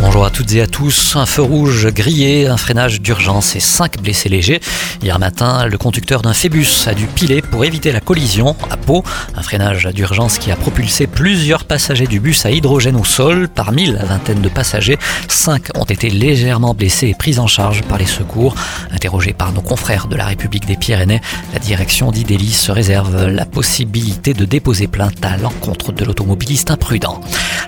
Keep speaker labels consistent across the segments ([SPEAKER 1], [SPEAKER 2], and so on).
[SPEAKER 1] Bonjour à toutes et à tous. Un feu rouge grillé, un freinage d'urgence et cinq blessés légers. Hier matin, le conducteur d'un Phébus a dû piler pour éviter la collision à Pau. Un freinage d'urgence qui a propulsé plusieurs passagers du bus à hydrogène au sol. Parmi la vingtaine de passagers, cinq ont été légèrement blessés et pris en charge par les secours. Interrogé par nos confrères de la République des Pyrénées, la direction d'Idélis se réserve la possibilité de déposer plainte à l'encontre de l'automobiliste imprudent.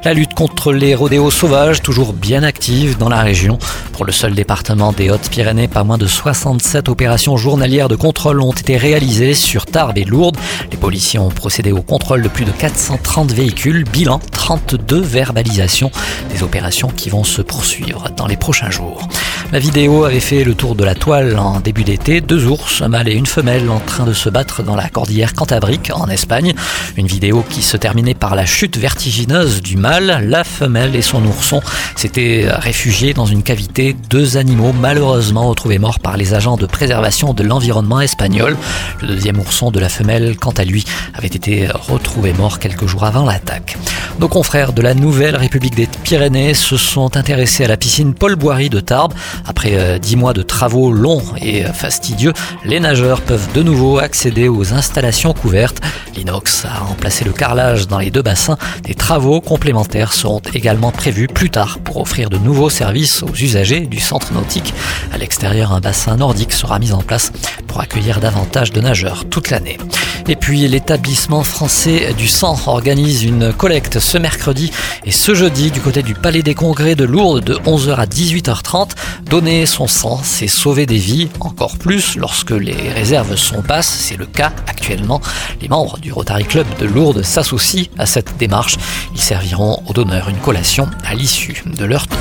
[SPEAKER 1] La lutte contre les rodéos sauvages, toujours bien active dans la région. Pour le seul département des Hautes-Pyrénées, pas moins de 67 opérations journalières de contrôle ont été réalisées sur Tarbes et Lourdes. Les policiers ont procédé au contrôle de plus de 430 véhicules, bilan 32 verbalisations, des opérations qui vont se poursuivre dans les prochains jours. La vidéo avait fait le tour de la toile en début d'été. Deux ours, un mâle et une femelle, en train de se battre dans la cordillère Cantabrique, en Espagne. Une vidéo qui se terminait par la chute vertigineuse du mâle. La femelle et son ourson s'étaient réfugiés dans une cavité. Deux animaux, malheureusement, retrouvés morts par les agents de préservation de l'environnement espagnol. Le deuxième ourson de la femelle, quant à lui, avait été retrouvé mort quelques jours avant l'attaque. Nos confrères de la Nouvelle République des Pyrénées se sont intéressés à la piscine Paul Boiry de Tarbes. Après euh, dix mois de travaux longs et euh, fastidieux, les nageurs peuvent de nouveau accéder aux installations couvertes. L'inox a remplacé le carrelage dans les deux bassins. Des travaux complémentaires seront également prévus plus tard pour offrir de nouveaux services aux usagers du centre nautique. À l'extérieur, un bassin nordique sera mis en place pour accueillir davantage de nageurs toute l'année. Et puis l'établissement français du sang organise une collecte ce mercredi et ce jeudi du côté du Palais des Congrès de Lourdes de 11h à 18h30. Donner son sang, c'est sauver des vies, encore plus lorsque les réserves sont basses, c'est le cas actuellement. Les membres du Rotary Club de Lourdes s'associent à cette démarche. Ils serviront aux donneurs une collation à l'issue de leur tour.